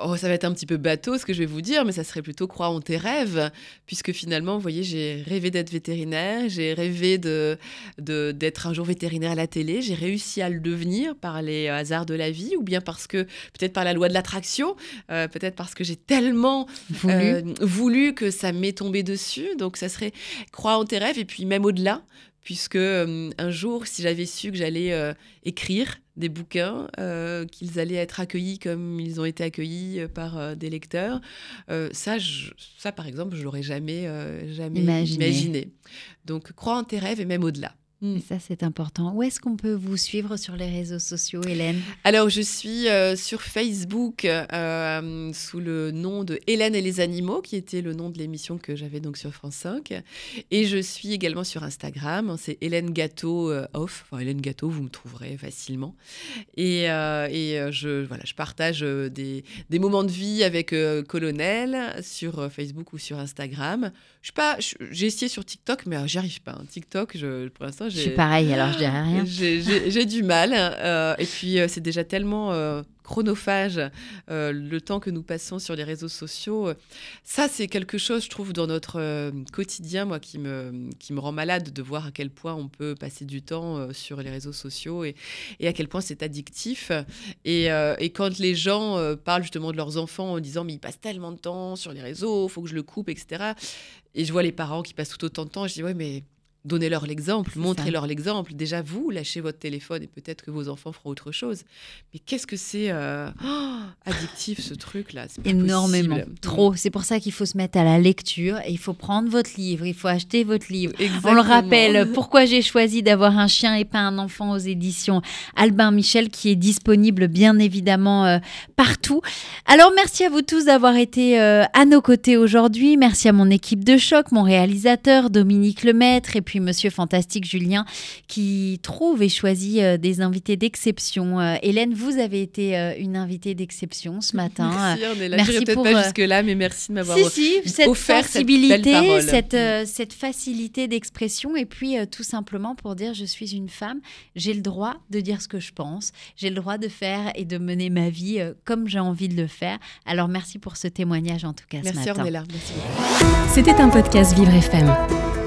Oh, ça va être un petit peu bateau ce que je vais vous dire, mais ça serait plutôt croire en tes rêves, puisque finalement, vous voyez, j'ai rêvé d'être vétérinaire, j'ai rêvé de, d'être un jour vétérinaire à la télé, j'ai réussi à le devenir par les hasards de la vie, ou bien parce que, peut-être par la loi de l'attraction, euh, peut-être parce que j'ai tellement voulu. Euh, voulu que ça m'est tombé dessus, donc ça serait croire en tes rêves, et puis même au-delà, puisque euh, un jour, si j'avais su que j'allais euh, écrire des bouquins, euh, qu'ils allaient être accueillis comme ils ont été accueillis par des lecteurs, ça, ça, par exemple, je l'aurais jamais, jamais imaginé. Donc, crois en tes rêves et même au-delà. Mm. Et ça, c'est important. Où est-ce qu'on peut vous suivre sur les réseaux sociaux, Hélène? Alors, je suis euh, sur Facebook euh, sous le nom de Hélène et les animaux, qui était le nom de l'émission que j'avais donc sur France 5. Et je suis également sur Instagram. C'est Hélène Gâteau euh, Off. Enfin, Hélène Gâteau, vous me trouverez facilement. Et, et je, voilà, je partage des, des, moments de vie avec Colonel sur Facebook ou sur Instagram. Je pas, j'ai essayé sur TikTok, mais j'y arrive pas. Hein. TikTok, je, pour l'instant, je suis pareil, alors je dirais rien. J'ai du mal. Euh, et puis, euh, c'est déjà tellement euh, chronophage, le temps que nous passons sur les réseaux sociaux. Ça, c'est quelque chose, je trouve, dans notre quotidien, moi, qui me, qui me rend malade de voir à quel point on peut passer du temps sur les réseaux sociaux et, et à quel point c'est addictif. Et, et, quand les gens parlent justement de leurs enfants en disant, mais ils passent tellement de temps sur les réseaux, il faut que je le coupe, etc. Et je vois les parents qui passent tout autant de temps, je dis, ouais, mais Donnez-leur l'exemple, montrez-leur l'exemple. Déjà, vous, lâchez votre téléphone et peut-être que vos enfants feront autre chose. Mais qu'est-ce que c'est euh, oh, [gasps] addictif ce truc-là? Énormément, trop. C'est pour ça qu'il faut se mettre à la lecture et il faut prendre votre livre, il faut acheter votre livre. On le rappelle, pourquoi j'ai choisi d'avoir un chien et pas un enfant aux éditions Albin Michel qui est disponible bien évidemment euh, partout. Alors merci à vous tous d'avoir été euh, à nos côtés aujourd'hui. Merci à mon équipe de choc, mon réalisateur Dominique Lemaître et puis Monsieur Fantastique Julien qui trouve et choisit euh, des invités d'exception. Euh, Hélène, vous avez été euh, une invitée d'exception ce matin. Merci, on est là. Merci peut-être pas jusque-là, mais merci de m'avoir si, si, cette sensibilité, cette, cette, facilité d'expression et puis tout simplement pour dire je suis une femme, j'ai le droit de dire ce que je pense, j'ai le droit de faire et de mener ma vie comme j'ai envie de le faire. Alors merci pour ce témoignage en tout cas merci, ce matin. Merci, C'était un podcast Vivre FM.